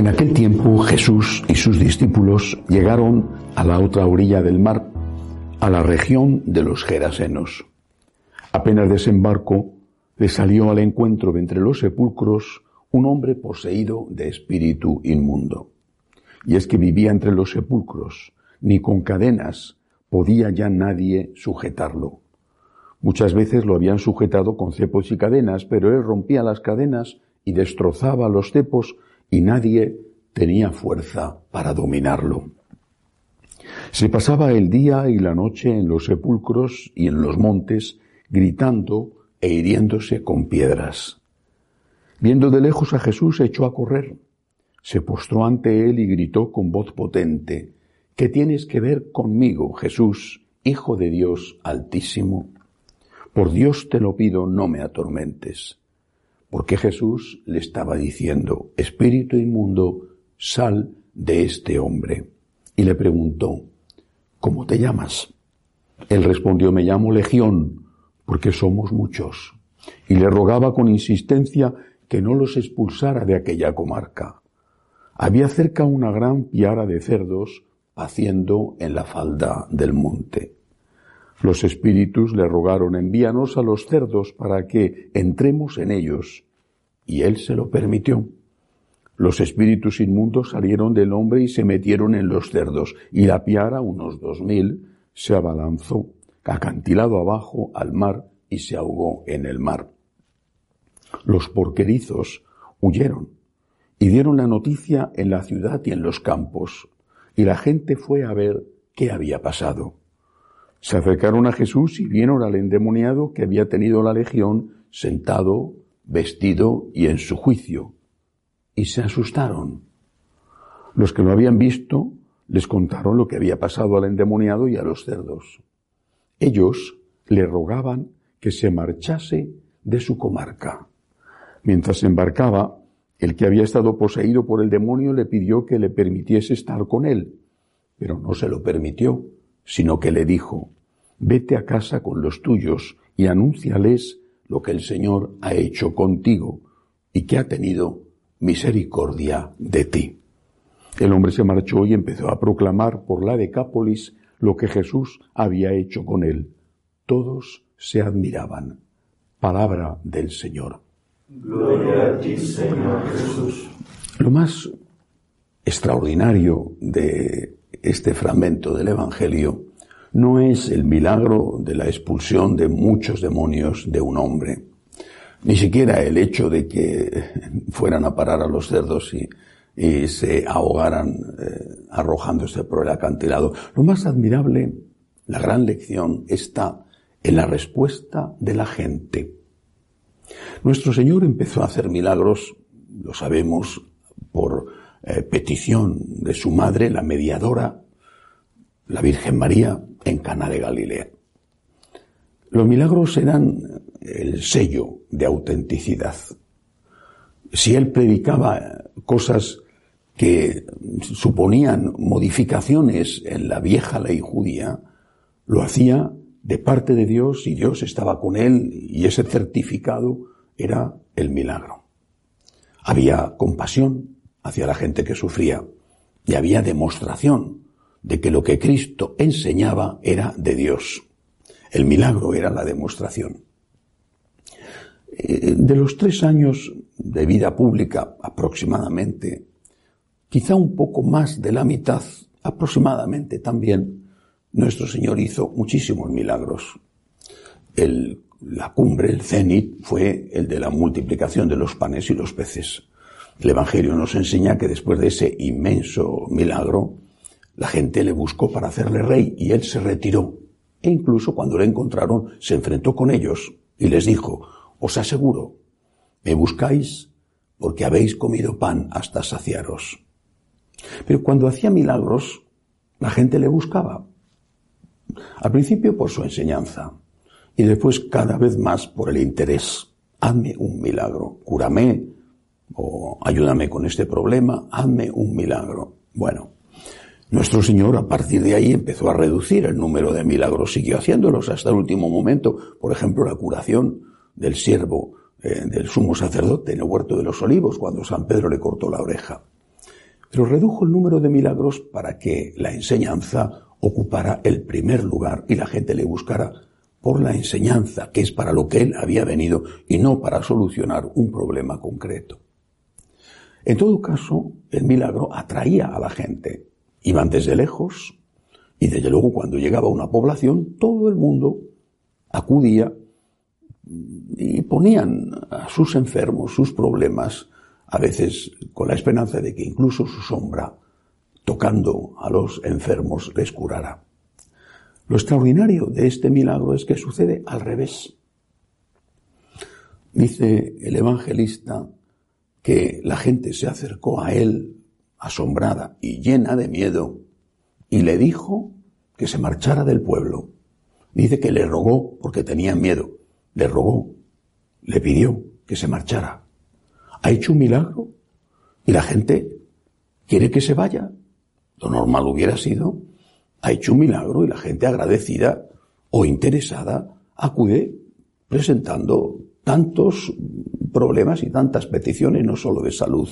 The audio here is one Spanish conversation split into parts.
En aquel tiempo Jesús y sus discípulos llegaron a la otra orilla del mar, a la región de los Gerasenos. Apenas desembarcó, le salió al encuentro de entre los sepulcros un hombre poseído de espíritu inmundo. Y es que vivía entre los sepulcros, ni con cadenas podía ya nadie sujetarlo. Muchas veces lo habían sujetado con cepos y cadenas, pero él rompía las cadenas y destrozaba los cepos y nadie tenía fuerza para dominarlo. Se pasaba el día y la noche en los sepulcros y en los montes, gritando e hiriéndose con piedras. Viendo de lejos a Jesús, echó a correr. Se postró ante él y gritó con voz potente, ¿Qué tienes que ver conmigo, Jesús, Hijo de Dios Altísimo? Por Dios te lo pido, no me atormentes. Porque Jesús le estaba diciendo, Espíritu inmundo, sal de este hombre. Y le preguntó, ¿cómo te llamas? Él respondió, me llamo Legión, porque somos muchos. Y le rogaba con insistencia que no los expulsara de aquella comarca. Había cerca una gran piara de cerdos haciendo en la falda del monte. Los espíritus le rogaron, envíanos a los cerdos para que entremos en ellos. Y él se lo permitió. Los espíritus inmundos salieron del hombre y se metieron en los cerdos, y la piara, unos dos mil, se abalanzó, acantilado abajo al mar, y se ahogó en el mar. Los porquerizos huyeron y dieron la noticia en la ciudad y en los campos, y la gente fue a ver qué había pasado. Se acercaron a Jesús y vieron al endemoniado que había tenido la legión sentado, vestido y en su juicio, y se asustaron. Los que lo habían visto les contaron lo que había pasado al endemoniado y a los cerdos. Ellos le rogaban que se marchase de su comarca. Mientras embarcaba, el que había estado poseído por el demonio le pidió que le permitiese estar con él, pero no se lo permitió, sino que le dijo, vete a casa con los tuyos y anúnciales lo que el Señor ha hecho contigo y que ha tenido misericordia de ti. El hombre se marchó y empezó a proclamar por la Decápolis lo que Jesús había hecho con él. Todos se admiraban. Palabra del Señor. Gloria a ti, Señor Jesús. Lo más extraordinario de este fragmento del Evangelio no es el milagro de la expulsión de muchos demonios de un hombre, ni siquiera el hecho de que fueran a parar a los cerdos y, se ahogaran eh, arrojándose por el acantilado. Lo más admirable, la gran lección, está en la respuesta de la gente. Nuestro Señor empezó a hacer milagros, lo sabemos, por eh, petición de su madre, la mediadora, la Virgen María, en Cana de Galilea. Los milagros eran el sello de autenticidad. Si él predicaba cosas que suponían modificaciones en la vieja ley judía, lo hacía de parte de Dios y Dios estaba con él y ese certificado era el milagro. Había compasión hacia la gente que sufría y había demostración de que lo que Cristo enseñaba era de Dios. El milagro era la demostración. Eh, de los tres años de vida pública aproximadamente, quizá un poco más de la mitad aproximadamente también, nuestro Señor hizo muchísimos milagros. El, la cumbre, el cenit, fue el de la multiplicación de los panes y los peces. El Evangelio nos enseña que después de ese inmenso milagro, la gente le buscó para hacerle rey y él se retiró. E incluso cuando le encontraron se enfrentó con ellos y les dijo, os aseguro, me buscáis porque habéis comido pan hasta saciaros. Pero cuando hacía milagros, la gente le buscaba. Al principio por su enseñanza y después cada vez más por el interés. Hazme un milagro, cúrame o ayúdame con este problema, hazme un milagro. Bueno, nuestro Señor a partir de ahí empezó a reducir el número de milagros, siguió haciéndolos hasta el último momento, por ejemplo la curación del siervo eh, del sumo sacerdote en el huerto de los olivos cuando San Pedro le cortó la oreja. Pero redujo el número de milagros para que la enseñanza ocupara el primer lugar y la gente le buscara por la enseñanza, que es para lo que él había venido y no para solucionar un problema concreto. En todo caso, el milagro atraía a la gente, Iban desde lejos y desde luego cuando llegaba una población todo el mundo acudía y ponían a sus enfermos sus problemas, a veces con la esperanza de que incluso su sombra, tocando a los enfermos, les curara. Lo extraordinario de este milagro es que sucede al revés. Dice el evangelista que la gente se acercó a él asombrada y llena de miedo, y le dijo que se marchara del pueblo. Dice que le rogó porque tenía miedo, le rogó, le pidió que se marchara. Ha hecho un milagro y la gente quiere que se vaya. Lo normal hubiera sido, ha hecho un milagro y la gente agradecida o interesada acude presentando tantos problemas y tantas peticiones, no solo de salud,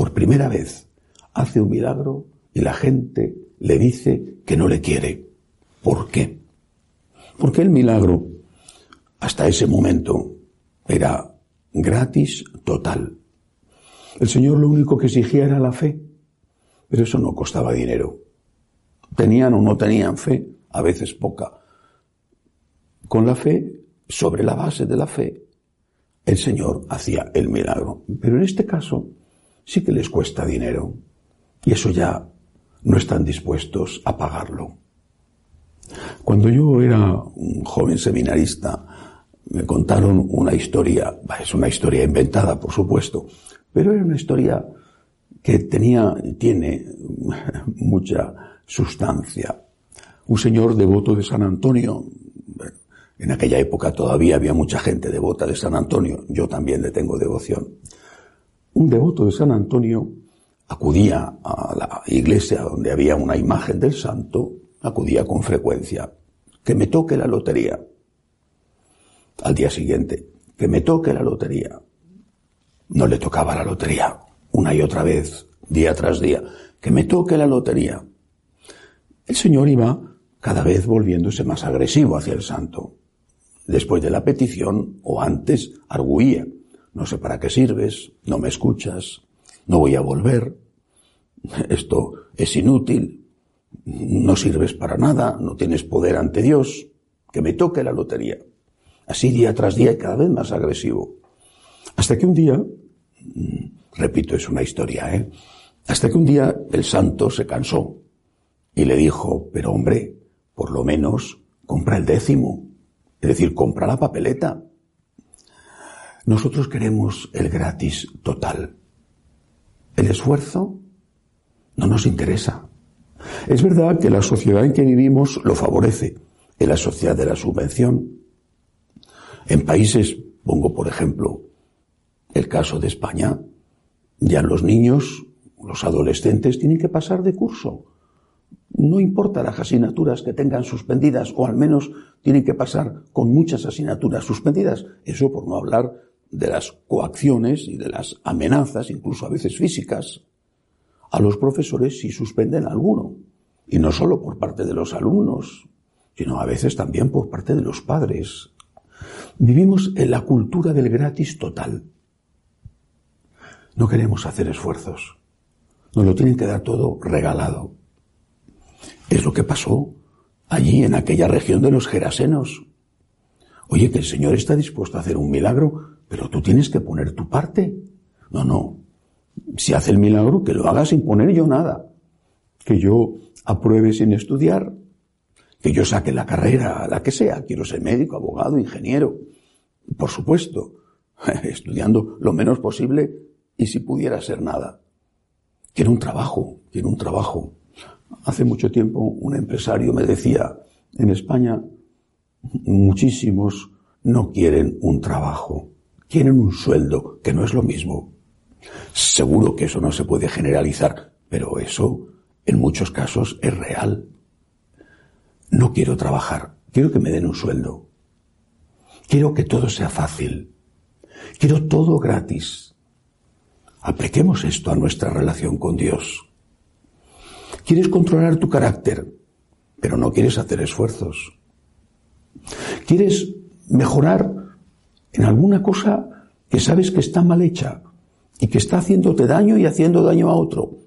por primera vez hace un milagro y la gente le dice que no le quiere. ¿Por qué? Porque el milagro, hasta ese momento, era gratis total. El Señor lo único que exigía era la fe, pero eso no costaba dinero. Tenían o no tenían fe, a veces poca. Con la fe, sobre la base de la fe, el Señor hacía el milagro. Pero en este caso, sí que les cuesta dinero y eso ya no están dispuestos a pagarlo. Cuando yo era un joven seminarista, me contaron una historia, es una historia inventada, por supuesto, pero era una historia que tenía, tiene mucha sustancia. Un señor devoto de San Antonio, en aquella época todavía había mucha gente devota de San Antonio, yo también le tengo devoción. Un devoto de San Antonio acudía a la iglesia donde había una imagen del santo, acudía con frecuencia. Que me toque la lotería. Al día siguiente, que me toque la lotería. No le tocaba la lotería. Una y otra vez, día tras día. Que me toque la lotería. El Señor iba cada vez volviéndose más agresivo hacia el santo. Después de la petición, o antes, arguía no sé para qué sirves, no me escuchas, no voy a volver, esto es inútil, no sirves para nada, no tienes poder ante Dios, que me toque la lotería. Así día tras día y cada vez más agresivo. Hasta que un día, mm, repito, es una historia, ¿eh? Hasta que un día el santo se cansó y le dijo, pero hombre, por lo menos compra el décimo, es decir, compra la papeleta. Nosotros queremos el gratis total. El esfuerzo no nos interesa. Es verdad que la sociedad en que vivimos lo favorece, en la sociedad de la subvención. En países, pongo por ejemplo el caso de España, ya los niños, los adolescentes tienen que pasar de curso. No importa las asignaturas que tengan suspendidas, o al menos tienen que pasar con muchas asignaturas suspendidas. Eso por no hablar de las coacciones y de las amenazas, incluso a veces físicas, a los profesores si suspenden alguno. Y no solo por parte de los alumnos, sino a veces también por parte de los padres. Vivimos en la cultura del gratis total. No queremos hacer esfuerzos. Nos lo tienen que dar todo regalado. Es lo que pasó allí en aquella región de los Gerasenos. Oye, que el Señor está dispuesto a hacer un milagro, pero tú tienes que poner tu parte. No, no. Si hace el milagro, que lo haga sin poner yo nada. que yo apruebe sin estudiar, que yo saque la carrera, la que sea, quiero ser médico, abogado, ingeniero, por supuesto, estudiando lo menos posible y si pudiera ser nada. Quiero un trabajo, quiero un trabajo. Hace mucho tiempo un empresario me decía, en España muchísimos no quieren un trabajo, quieren un sueldo, que no es lo mismo. Seguro que eso no se puede generalizar, pero eso en muchos casos es real. No quiero trabajar, quiero que me den un sueldo. Quiero que todo sea fácil. Quiero todo gratis. Apliquemos esto a nuestra relación con Dios. Quieres controlar tu carácter, pero no quieres hacer esfuerzos. Quieres mejorar en alguna cosa que sabes que está mal hecha y que está haciéndote daño y haciendo daño a otro,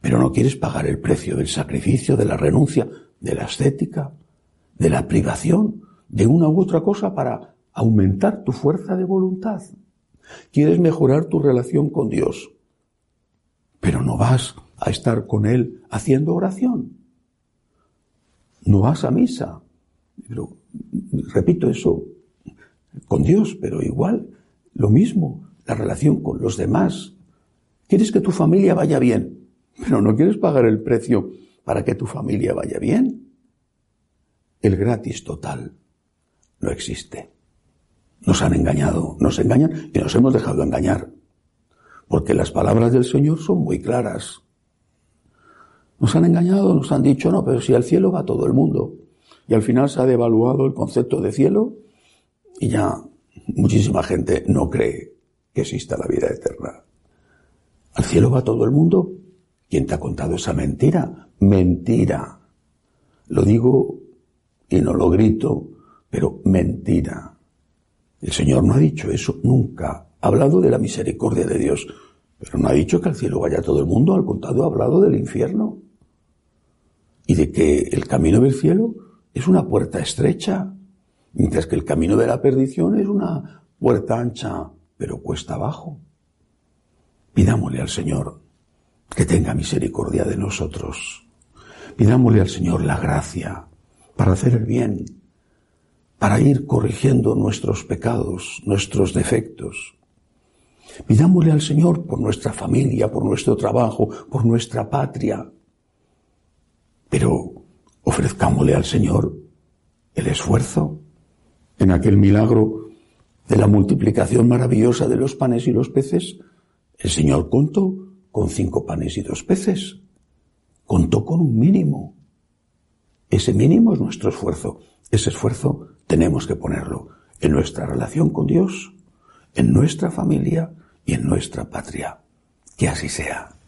pero no quieres pagar el precio del sacrificio, de la renuncia, de la estética, de la privación, de una u otra cosa para aumentar tu fuerza de voluntad. Quieres mejorar tu relación con Dios, pero no vas a estar con Él haciendo oración. No vas a misa. Pero, repito eso, con Dios, pero igual, lo mismo, la relación con los demás. Quieres que tu familia vaya bien, pero no quieres pagar el precio para que tu familia vaya bien. El gratis total no existe. Nos han engañado, nos engañan y nos hemos dejado engañar. Porque las palabras del Señor son muy claras. Nos han engañado, nos han dicho, no, pero si al cielo va todo el mundo. Y al final se ha devaluado el concepto de cielo y ya muchísima gente no cree que exista la vida eterna. ¿Al cielo va todo el mundo? ¿Quién te ha contado esa mentira? Mentira. Lo digo y no lo grito, pero mentira. El Señor no ha dicho eso nunca. Ha hablado de la misericordia de Dios, pero no ha dicho que al cielo vaya todo el mundo, al contrario, ha hablado del infierno. Y de que el camino del cielo es una puerta estrecha, mientras que el camino de la perdición es una puerta ancha, pero cuesta abajo. Pidámosle al Señor que tenga misericordia de nosotros. Pidámosle al Señor la gracia para hacer el bien, para ir corrigiendo nuestros pecados, nuestros defectos. Pidámosle al Señor por nuestra familia, por nuestro trabajo, por nuestra patria. Pero ofrezcámosle al Señor el esfuerzo en aquel milagro de la multiplicación maravillosa de los panes y los peces. El Señor contó con cinco panes y dos peces. Contó con un mínimo. Ese mínimo es nuestro esfuerzo. Ese esfuerzo tenemos que ponerlo en nuestra relación con Dios, en nuestra familia y en nuestra patria. Que así sea.